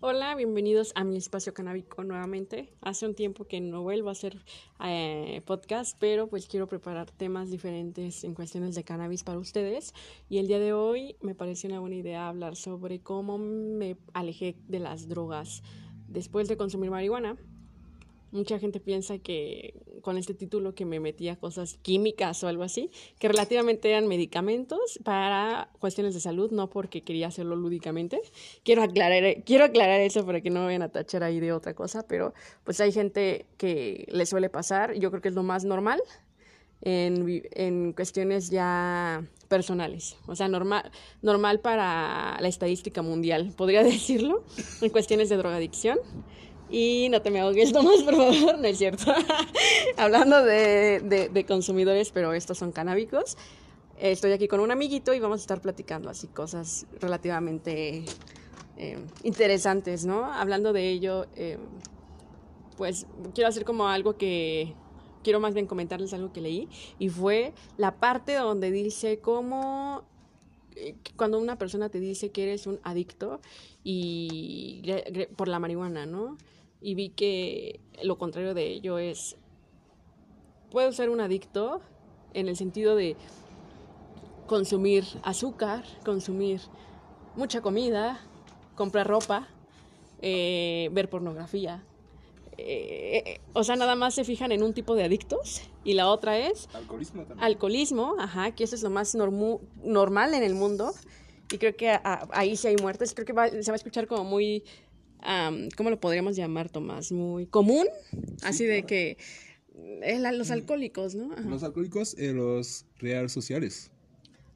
Hola, bienvenidos a mi espacio canábico nuevamente. Hace un tiempo que no vuelvo a hacer eh, podcast, pero pues quiero preparar temas diferentes en cuestiones de cannabis para ustedes. Y el día de hoy me pareció una buena idea hablar sobre cómo me alejé de las drogas después de consumir marihuana. Mucha gente piensa que con este título que me metía cosas químicas o algo así, que relativamente eran medicamentos para cuestiones de salud, no porque quería hacerlo lúdicamente. Quiero aclarar, quiero aclarar eso para que no me vayan a tachar ahí de otra cosa, pero pues hay gente que le suele pasar, yo creo que es lo más normal en, en cuestiones ya personales, o sea, normal, normal para la estadística mundial, podría decirlo, en cuestiones de drogadicción. Y no te me ahogues, Tomás, por favor, no es cierto. Hablando de, de, consumidores, pero estos son canábicos. Estoy aquí con un amiguito y vamos a estar platicando así cosas relativamente eh, interesantes, ¿no? Hablando de ello, eh, pues quiero hacer como algo que quiero más bien comentarles algo que leí y fue la parte donde dice cómo eh, cuando una persona te dice que eres un adicto y por la marihuana, ¿no? Y vi que lo contrario de ello es, puedo ser un adicto en el sentido de consumir azúcar, consumir mucha comida, comprar ropa, eh, ver pornografía. Eh, o sea, nada más se fijan en un tipo de adictos y la otra es alcoholismo también. Alcoholismo, ajá, que eso es lo más normal en el mundo y creo que ahí sí hay muertes. Creo que se va a escuchar como muy ¿cómo lo podríamos llamar, Tomás? Muy común, así de que eh, los alcohólicos, ¿no? Los alcohólicos y los reales sociales.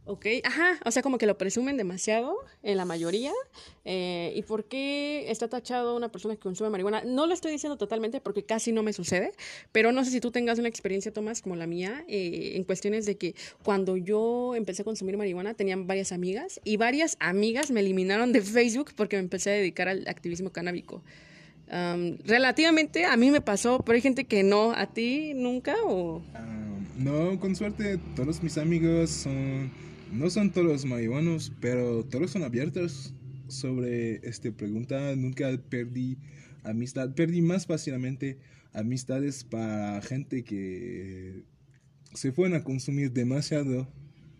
Ok, ajá, o sea, como que lo presumen demasiado en la mayoría. Eh, ¿Y por qué está tachado una persona que consume marihuana? No lo estoy diciendo totalmente porque casi no me sucede, pero no sé si tú tengas una experiencia, Tomás, como la mía, eh, en cuestiones de que cuando yo empecé a consumir marihuana tenían varias amigas y varias amigas me eliminaron de Facebook porque me empecé a dedicar al activismo canábico. relativamente a mí me pasó, pero hay gente que no. ¿A ti nunca o...? no, con suerte todos mis amigos son no son todos marihuanos, pero todos son abiertos sobre esta pregunta. Nunca perdí amistad, perdí más fácilmente amistades para gente que se fueron a consumir demasiado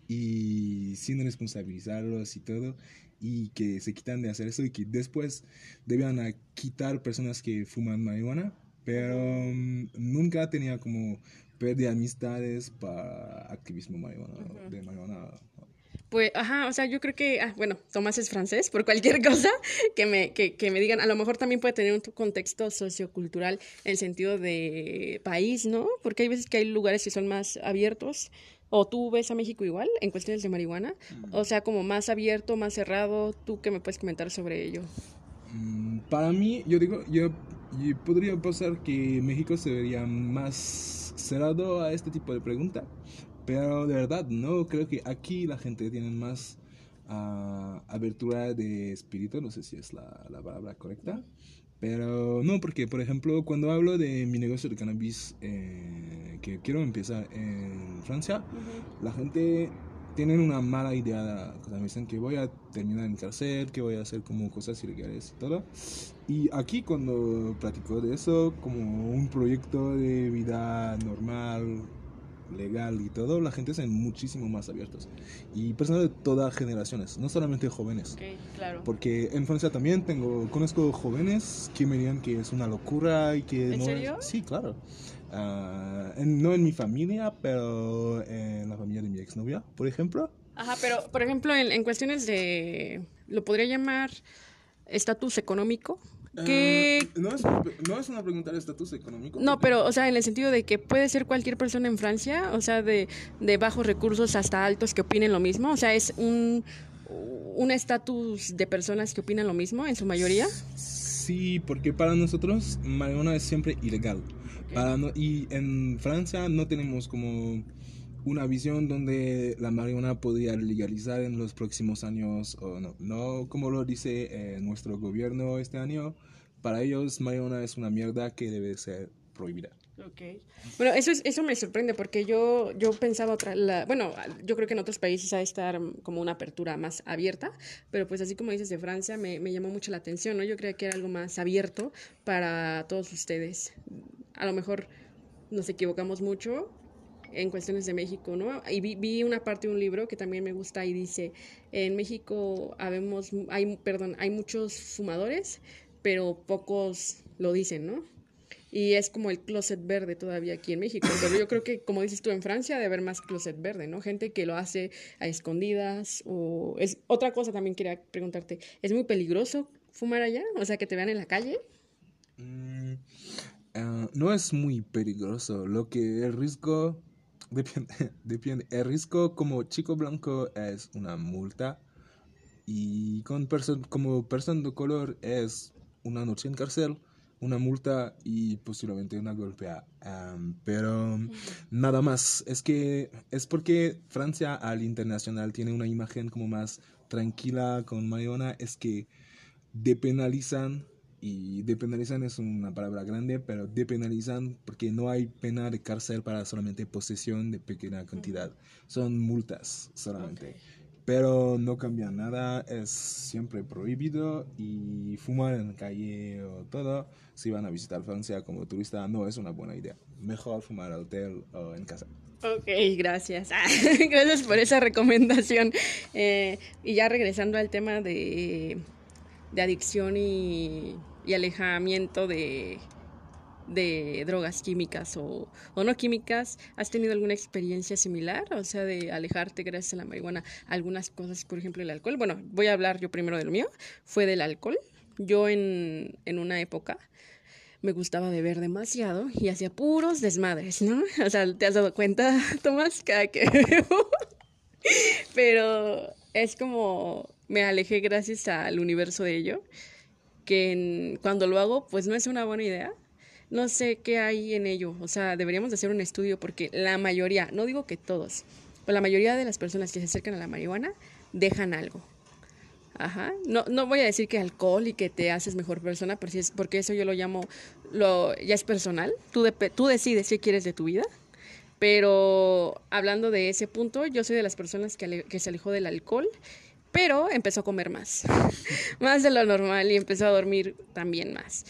y sin responsabilizarlos y todo y que se quitan de hacer eso y que después debían quitar personas que fuman marihuana pero mm, nunca tenía como pérdida amistades para activismo marihuana, de marihuana pues, ajá, o sea, yo creo que, ah, bueno, Tomás es francés, por cualquier cosa que me, que, que me digan, a lo mejor también puede tener un contexto sociocultural en el sentido de país, ¿no? Porque hay veces que hay lugares que son más abiertos, o tú ves a México igual en cuestiones de marihuana, mm. o sea, como más abierto, más cerrado, ¿tú qué me puedes comentar sobre ello? Mm, para mí, yo digo, yo, yo podría pensar que México se vería más cerrado a este tipo de pregunta, pero de verdad, no, creo que aquí la gente tiene más uh, abertura de espíritu, no sé si es la, la, palabra correcta. Pero no, porque por ejemplo, cuando hablo de mi negocio de cannabis eh, que quiero empezar en Francia, la gente tiene una mala idea. Me dicen que voy a terminar en cárcel, que voy a hacer como cosas ilegales y todo. Y aquí cuando platico de eso, como un proyecto de vida normal, legal y todo, la gente es muchísimo más abiertos. Y personas de todas generaciones, no solamente jóvenes. claro. Porque en Francia también tengo, conozco jóvenes que me digan que es una locura y que ¿En no serio? Sí, claro. Uh, no en mi familia, pero en la familia de mi exnovia, por ejemplo. Ajá, pero por ejemplo, en, en cuestiones de, lo podría llamar estatus económico, que... no, es, no es una pregunta de estatus económico. No, pero, o sea, en el sentido de que puede ser cualquier persona en Francia, o sea, de, de bajos recursos hasta altos que opinen lo mismo, o sea, es un un estatus de personas que opinan lo mismo en su mayoría. Sí, porque para nosotros marihuana es siempre ilegal. Para no, y en Francia no tenemos como una visión donde la marihuana podría legalizar en los próximos años o no. No como lo dice eh, nuestro gobierno este año, para ellos marihuana es una mierda que debe ser prohibida. Ok. Bueno, eso, es, eso me sorprende porque yo, yo pensaba otra, bueno, yo creo que en otros países ha de estar como una apertura más abierta, pero pues así como dices de Francia, me, me llamó mucho la atención, ¿no? Yo creía que era algo más abierto para todos ustedes. A lo mejor nos equivocamos mucho en cuestiones de México, ¿no? Y vi, vi una parte de un libro que también me gusta y dice, en México habemos, hay, perdón, hay muchos fumadores, pero pocos lo dicen, ¿no? y es como el closet verde todavía aquí en México. Pero yo creo que, como dices tú, en Francia debe haber más closet verde, ¿no? Gente que lo hace a escondidas o... es Otra cosa también quería preguntarte, ¿es muy peligroso fumar allá? O sea, que te vean en la calle. Mm, ah, no es muy peligroso. Lo que el riesgo... Depende, depende. El riesgo como chico blanco es una multa y con como persona de color es una noche en cárcel una multa y posiblemente una golpea. pero nada más. Es que es porque Francia al internacional tiene una imagen como más tranquila con marihuana. Es que depenalizan, y depenalizan es una palabra grande, pero depenalizan porque no hay pena de cárcel para solamente posesión de pequeña cantidad. Son multas solamente pero no cambia nada, es siempre prohibido y fumar en calle o todo, si van a visitar Francia como turista, no es una buena idea. Mejor fumar al hotel o en casa. Ok, gracias. gracias por esa recomendación. Eh, y ya regresando al tema de, de adicción y, y alejamiento de, drogas químicas o, no químicas, ¿has tenido alguna experiencia similar? O sea, de alejarte gracias a la marihuana, algunas cosas, por ejemplo, el alcohol. Bueno, voy a hablar yo primero de lo mío, fue del alcohol. Yo en, una época me gustaba beber demasiado y hacía puros desmadres, ¿no? O sea, ¿te has dado cuenta, Tomás? Cada que. Pero es como me alejé gracias al universo de ello, que cuando lo hago, pues no es una buena idea no sé qué hay en ello. O sea, deberíamos hacer un estudio porque la mayoría, no digo que todos, pero la mayoría de las personas que se acercan a la marihuana dejan algo. Ajá. No, no voy a decir que alcohol y que te haces mejor persona, porque eso yo lo llamo, lo, ya es personal. Tú, tú decides qué quieres de tu vida. Pero hablando de ese punto, yo soy de las personas que, que se alejó del alcohol pero empezó a comer más, más de lo normal y empezó a dormir también más.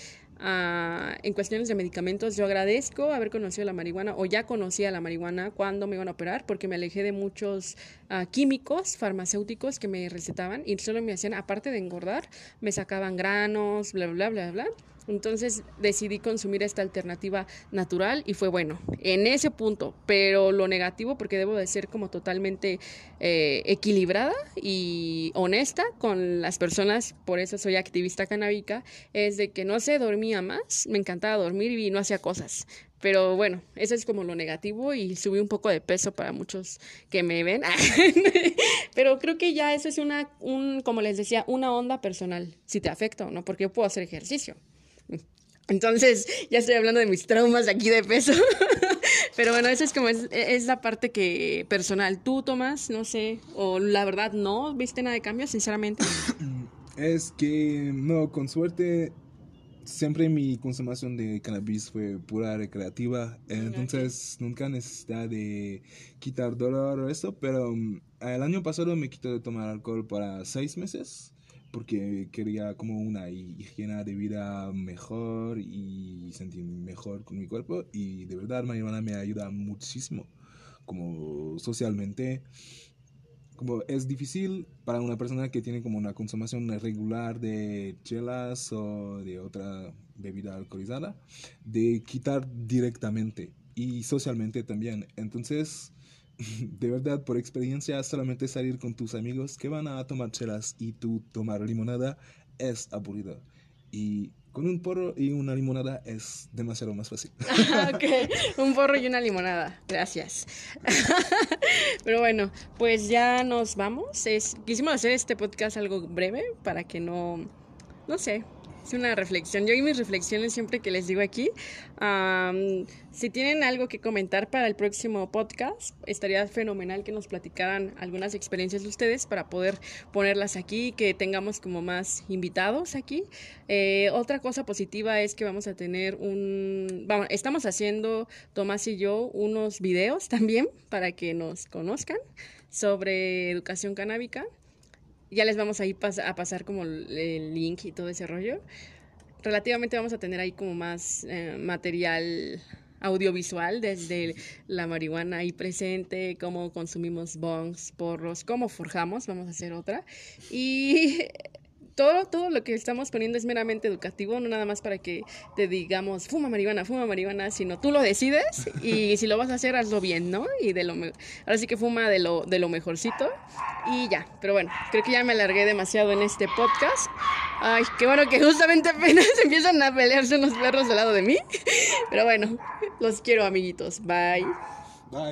Ah, en cuestiones de medicamentos, yo agradezco haber conocido la marihuana o ya conocía la marihuana cuando me iban a operar porque me alejé de muchos ah, químicos farmacéuticos que me recetaban y solo me hacían, aparte de engordar, me sacaban granos, bla, bla, bla, bla. Entonces decidí consumir esta alternativa natural y fue bueno en ese punto, pero lo negativo, porque debo de ser como totalmente eh, equilibrada y honesta con las personas, por eso soy activista canábica, es de que no se dormía más, me encantaba dormir y no hacía cosas. Pero bueno, eso es como lo negativo y subí un poco de peso para muchos que me ven. Pero creo que ya eso es una, un, como les decía, una onda personal, si te afecta o no, porque yo puedo hacer ejercicio. Entonces, ya estoy hablando de mis traumas de aquí de peso. Pero bueno, esa es como es, la parte que personal. Tú, Tomás, no sé, o la verdad no, ¿viste nada de cambio, sinceramente? Es que, no, con suerte, siempre mi consumación de cannabis fue pura recreativa. Entonces, nunca necesidad de quitar dolor o eso. Pero um, el año pasado me quité de tomar alcohol para seis meses porque quería como una higiene de vida mejor y sentirme mejor con mi cuerpo y de verdad marihuana me ayuda muchísimo como socialmente como es difícil para una persona que tiene como una consumación regular de chelas o de otra bebida alcoholizada de quitar directamente y socialmente también. Entonces de verdad, por experiencia, solamente salir con tus amigos que van a tomar chelas y tú tomar limonada es aburrido. Y con un porro y una limonada es demasiado más fácil. ok, un porro y una limonada. Gracias. Pero bueno, pues ya nos vamos. Quisimos hacer este podcast algo breve para que no, no sé, Es una reflexión. Yo y mis reflexiones siempre que les digo aquí. si tienen algo que comentar para el próximo podcast, estaría fenomenal que nos platicaran algunas experiencias de ustedes para poder ponerlas aquí, que tengamos como más invitados aquí. Eh, otra cosa positiva es que vamos a tener un... Vamos, estamos haciendo, Tomás y yo, unos videos también para que nos conozcan sobre educación canábica ya les vamos a ir a pasar como el link y todo ese rollo. Relativamente vamos a tener ahí como más eh, material audiovisual desde la marihuana ahí presente, cómo consumimos bongs, porros, cómo forjamos, vamos a hacer otra. Y todo, todo lo que estamos poniendo es meramente educativo, no nada más para que te digamos, fuma marihuana, fuma marihuana, sino tú lo decides y si lo vas a hacer, hazlo bien, ¿no? Y de lo ahora sí que fuma de lo, de lo mejorcito y ya. Pero bueno, creo que ya me alargué demasiado en este podcast. Ay, qué bueno que justamente apenas empiezan a pelearse unos perros del lado de mí. Pero bueno, los quiero, amiguitos. Bye. Bye.